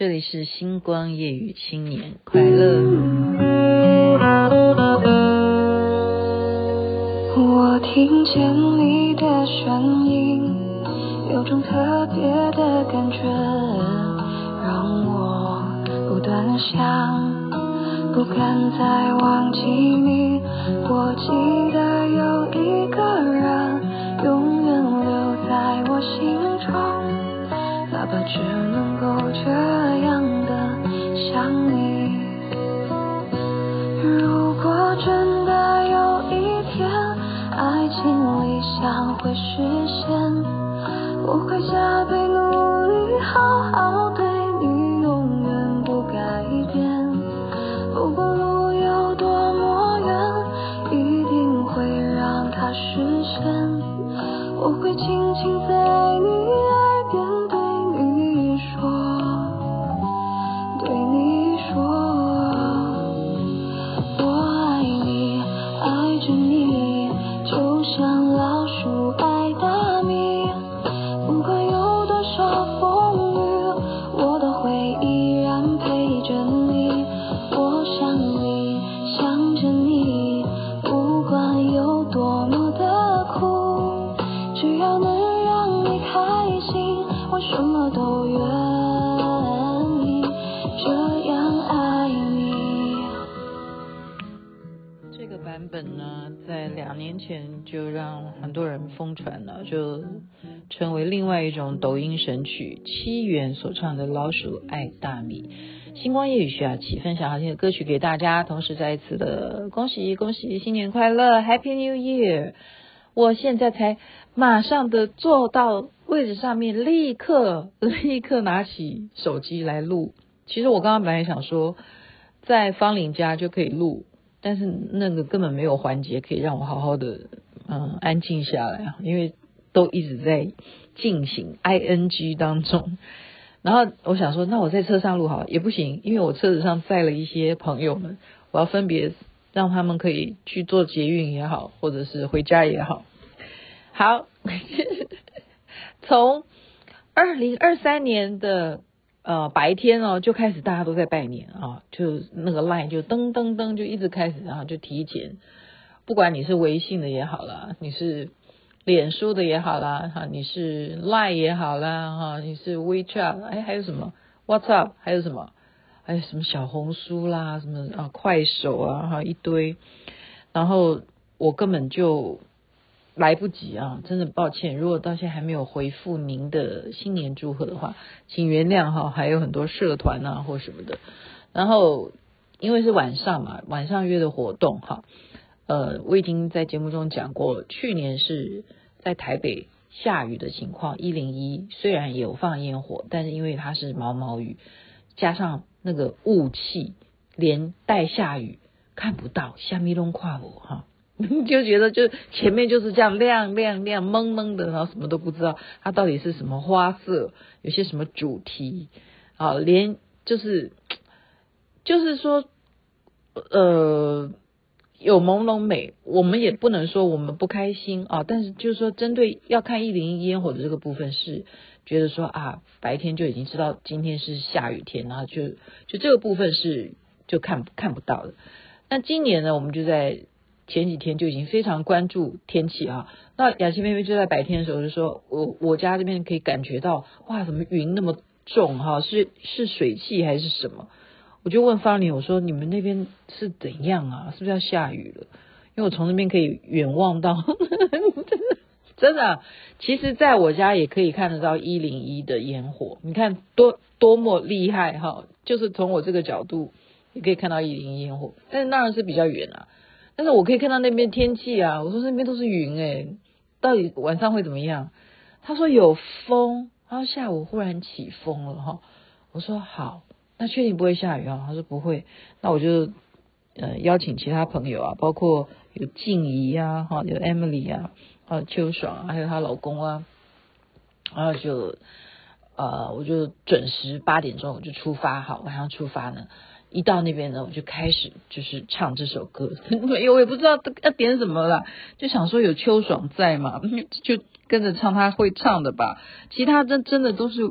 这里是星光夜语，新年快乐。我听见你的声音，有种特别的感觉，让我不断想，不敢再忘记你。我记得有会实现，我会加倍努力，好好对你，永远不改变。不管路有多么远，一定会让它实现。我会轻轻在你耳边对你说，成为另外一种抖音神曲。七元所唱的《老鼠爱大米》，星光夜雨徐雅琪分享好听的歌曲给大家，同时再一次的恭喜恭喜新年快乐，Happy New Year！我现在才马上的坐到位置上面，立刻立刻拿起手机来录。其实我刚刚本来想说，在芳邻家就可以录，但是那个根本没有环节可以让我好好的嗯安静下来，因为都一直在进行 ing 当中。然后我想说，那我在车上录好也不行，因为我车子上载了一些朋友们，我要分别。让他们可以去做捷运也好，或者是回家也好。好，从二零二三年的呃白天哦，就开始大家都在拜年啊，就那个 line 就噔噔噔就一直开始，然后就提前，不管你是微信的也好啦，你是脸书的也好啦，哈，你是 line 也好啦，哈，你是 WeChat，哎，还有什么 WhatsApp，还有什么？还有什么小红书啦，什么啊快手啊，哈一堆，然后我根本就来不及啊，真的抱歉。如果到现在还没有回复您的新年祝贺的话，请原谅哈，还有很多社团啊或什么的。然后因为是晚上嘛，晚上约的活动哈，呃，我已经在节目中讲过，去年是在台北下雨的情况，一零一虽然有放烟火，但是因为它是毛毛雨，加上。那个雾气连带下雨看不到，下面都跨我哈，就觉得就前面就是这样亮亮亮蒙蒙的，然后什么都不知道它到底是什么花色，有些什么主题啊，连就是就是说呃有朦胧美，我们也不能说我们不开心啊，但是就是说针对要看一零一烟火的这个部分是。觉得说啊，白天就已经知道今天是下雨天，然后就就这个部分是就看看不到的。那今年呢，我们就在前几天就已经非常关注天气啊。那雅琪妹妹就在白天的时候就说，我我家这边可以感觉到哇，怎么云那么重哈？是是水汽还是什么？我就问芳邻，我说你们那边是怎样啊？是不是要下雨了？因为我从那边可以远望到。真 的真的，其实在我家也可以看得到一零一的烟火，你看多多么厉害哈！就是从我这个角度也可以看到一零一烟火，但是当然是比较远啊。但是我可以看到那边天气啊，我说那边都是云诶，到底晚上会怎么样？他说有风，然后下午忽然起风了哈。我说好，那确定不会下雨啊？他说不会，那我就呃邀请其他朋友啊，包括有静怡呀，哈，有 Emily 啊。呃，秋爽还有她老公啊，然后就呃，我就准时八点钟我就出发，好，晚上出发呢，一到那边呢，我就开始就是唱这首歌，因为我也不知道要点什么了，就想说有秋爽在嘛，就跟着唱他会唱的吧，其他真真的都是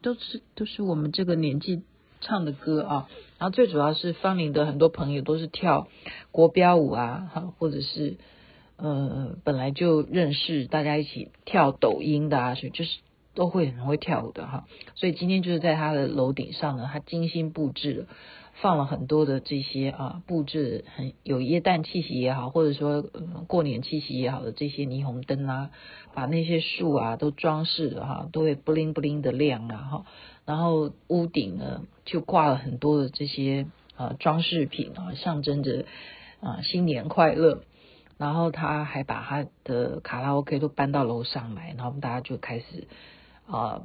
都是都是我们这个年纪唱的歌啊。然后最主要是方林的很多朋友都是跳国标舞啊，哈，或者是呃本来就认识，大家一起跳抖音的啊，所以就是都会很会跳舞的哈。所以今天就是在他的楼顶上呢，他精心布置了。放了很多的这些啊，布置很有耶诞气息也好，或者说、嗯、过年气息也好的这些霓虹灯啊，把那些树啊都装饰了哈，都会布灵布灵的亮啊哈。然后屋顶呢就挂了很多的这些啊装饰品啊，象征着啊新年快乐。然后他还把他的卡拉 OK 都搬到楼上来，然后我们大家就开始啊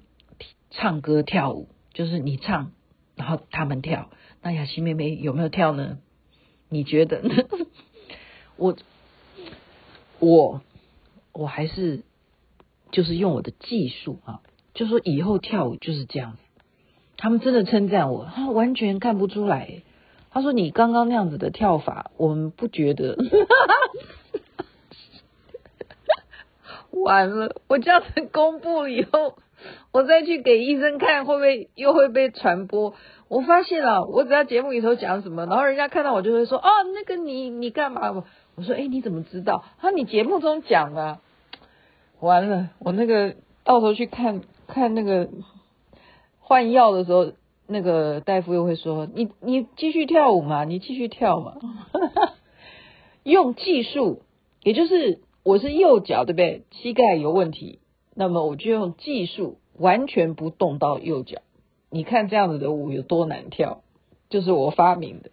唱歌跳舞，就是你唱，然后他们跳。那雅琪妹妹有没有跳呢？你觉得 呢？我我我还是就是用我的技术啊，就说以后跳舞就是这样。他们真的称赞我，他完全看不出来。他说你刚刚那样子的跳法，我们不觉得。完了，我这样子公布以后，我再去给医生看，会不会又会被传播？我发现了，我只要节目里头讲什么，然后人家看到我就会说：“哦，那个你你干嘛？”我我说：“哎，你怎么知道？”他说：“你节目中讲的。”完了，我那个到时候去看看那个换药的时候，那个大夫又会说：“你你继续跳舞嘛，你继续跳嘛。”用技术，也就是我是右脚，对不对？膝盖有问题，那么我就用技术，完全不动到右脚。你看这样子的舞有多难跳，就是我发明的，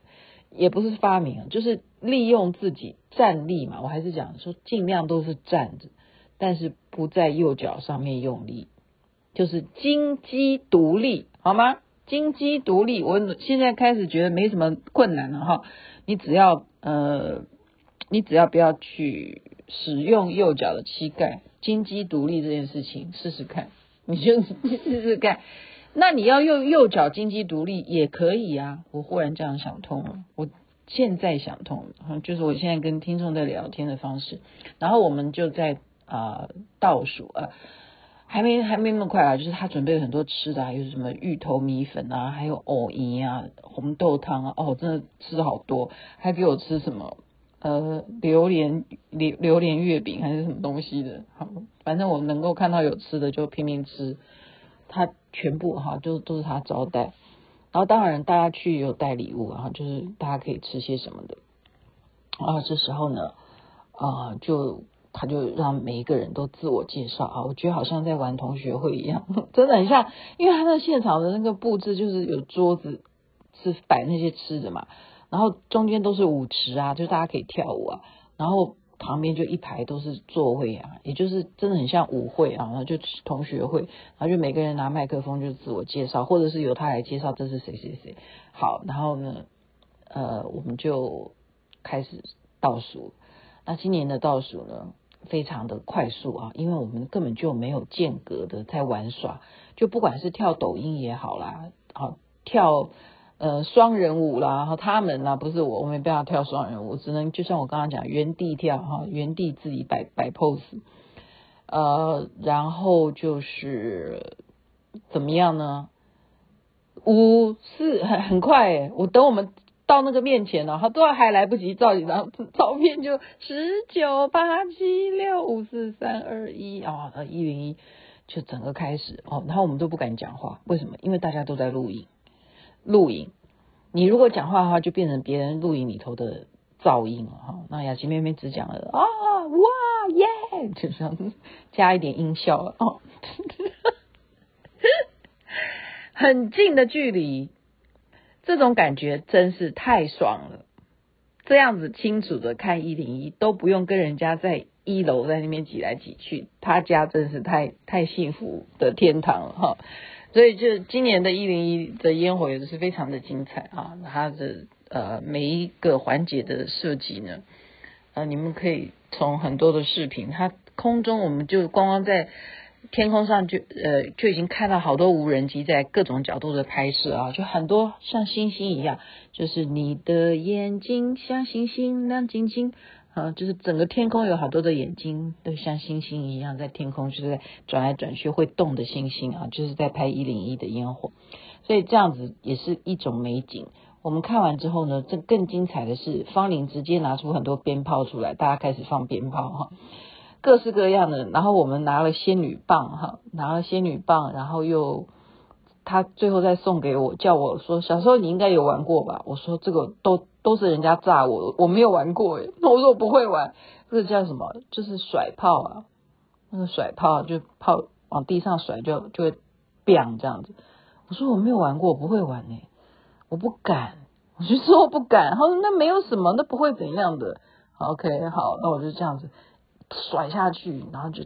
也不是发明，就是利用自己站立嘛。我还是讲说，尽量都是站着，但是不在右脚上面用力，就是金鸡独立，好吗？金鸡独立，我现在开始觉得没什么困难了哈。你只要呃，你只要不要去使用右脚的膝盖，金鸡独立这件事情试试看，你就 试试看。那你要用右脚金鸡独立也可以啊！我忽然这样想通了，我现在想通了，就是我现在跟听众在聊天的方式。然后我们就在啊、倒数啊，还没还没那么快啊，就是他准备了很多吃的，还有什么芋头米粉啊，还有藕泥啊、红豆汤啊，哦，真的吃好多，还给我吃什么呃榴莲榴榴莲月饼还是什么东西的，好，反正我能够看到有吃的就拼命吃。他全部哈都都是他招待，然后当然大家去有带礼物啊，就是大家可以吃些什么的啊。这时候呢，啊，就他就让每一个人都自我介绍啊，我觉得好像在玩同学会一样，真的很像，因为他那现场的那个布置就是有桌子是摆那些吃的嘛，然后中间都是舞池啊，就大家可以跳舞啊，然后。旁边就一排都是座位啊，也就是真的很像舞会啊，然后就同学会，然后就每个人拿麦克风就自我介绍，或者是由他来介绍这是谁谁谁。好，然后呢，呃，我们就开始倒数。那今年的倒数呢，非常的快速啊，因为我们根本就没有间隔的在玩耍，就不管是跳抖音也好啦，好跳。呃，双人舞啦，然后他们啦，不是我，我没办法跳双人舞，只能就像我刚刚讲，原地跳哈，原地自己摆摆 pose。呃，然后就是怎么样呢？五四很很快，我等我们到那个面前了，他，都还来不及照几张照片，就十九八七六五四三二一啊，一零一就整个开始哦，然后我们都不敢讲话，为什么？因为大家都在录影。录影，你如果讲话的话，就变成别人录影里头的噪音了哈。那雅琪妹妹只讲了啊哇耶，就这样加一点音效了哦。很近的距离，这种感觉真是太爽了。这样子清楚的看一零一，都不用跟人家在一楼在那边挤来挤去，他家真是太太幸福的天堂了哈。所以，就今年的一零一的烟火也是非常的精彩啊！它的呃每一个环节的设计呢，呃，你们可以从很多的视频，它空中我们就光光在天空上就呃就已经看到好多无人机在各种角度的拍摄啊，就很多像星星一样，就是你的眼睛像星星亮晶晶啊，就是整个天空有好多的眼睛，都像星星一样在天空，就是在转来转去会动的星星啊，就是在拍一零一的烟火，所以这样子也是一种美景。我们看完之后呢，这更精彩的是芳邻直接拿出很多鞭炮出来，大家开始放鞭炮哈，各式各样的。然后我们拿了仙女棒哈，拿了仙女棒，然后又。他最后再送给我，叫我说小时候你应该有玩过吧？我说这个都都是人家炸我，我没有玩过诶。那我说我不会玩，这个叫什么？就是甩炮啊，那个甩炮就炮往地上甩就就会 bang 这样子。我说我没有玩过，我不会玩诶，我不敢，我就说我不敢。他说那没有什么，那不会怎样的。OK，好，那我就这样子甩下去，然后就。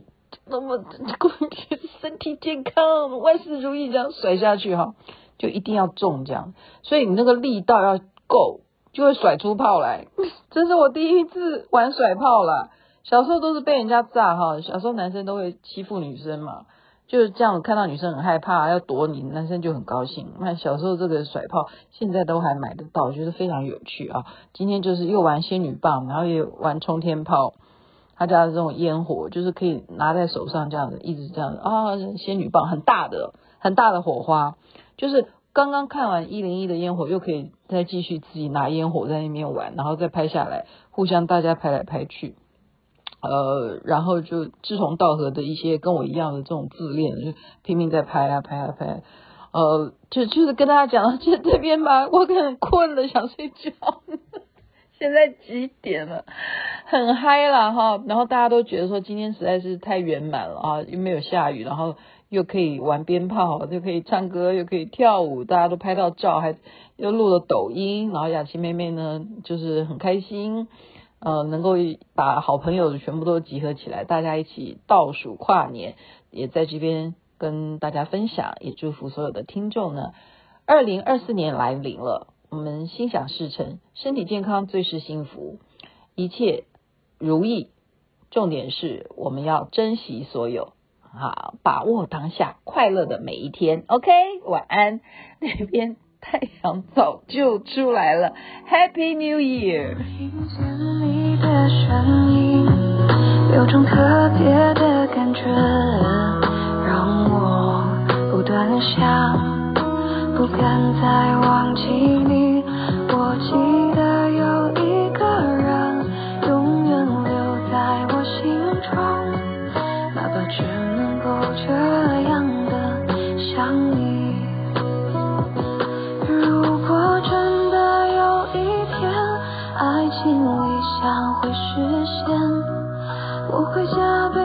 那么身体健康，万事如意，这样甩下去哈，就一定要中这样，所以你那个力道要够，就会甩出炮来。这是我第一次玩甩炮啦，小时候都是被人家炸哈，小时候男生都会欺负女生嘛，就是这样，看到女生很害怕要躲你，男生就很高兴。那小时候这个甩炮现在都还买得到，我觉得非常有趣啊。今天就是又玩仙女棒，然后也玩冲天炮。他家的这种烟火，就是可以拿在手上这样子，一直这样子啊，仙女棒很大的，很大的火花，就是刚刚看完一零一的烟火，又可以再继续自己拿烟火在那边玩，然后再拍下来，互相大家拍来拍去，呃，然后就志同道合的一些跟我一样的这种自恋，就拼命在拍啊拍啊拍，呃，就就是跟大家讲，就这边吧，我很困了，想睡觉。现在几点了？很嗨了哈，然后大家都觉得说今天实在是太圆满了啊，又没有下雨，然后又可以玩鞭炮，又可以唱歌，又可以跳舞，大家都拍到照，还又录了抖音，然后雅琪妹妹呢就是很开心，呃，能够把好朋友全部都集合起来，大家一起倒数跨年，也在这边跟大家分享，也祝福所有的听众呢，二零二四年来临了。我们心想事成，身体健康最是幸福，一切如意。重点是我们要珍惜所有，好，把握当下，快乐的每一天。OK，晚安。那边太阳早就出来了，Happy New Year。听见你的声音，有种特别的感觉，让我不断想。不敢再忘记你，我记得有一个人这样的想你。如果真的有一天爱情理想会实现，我会加倍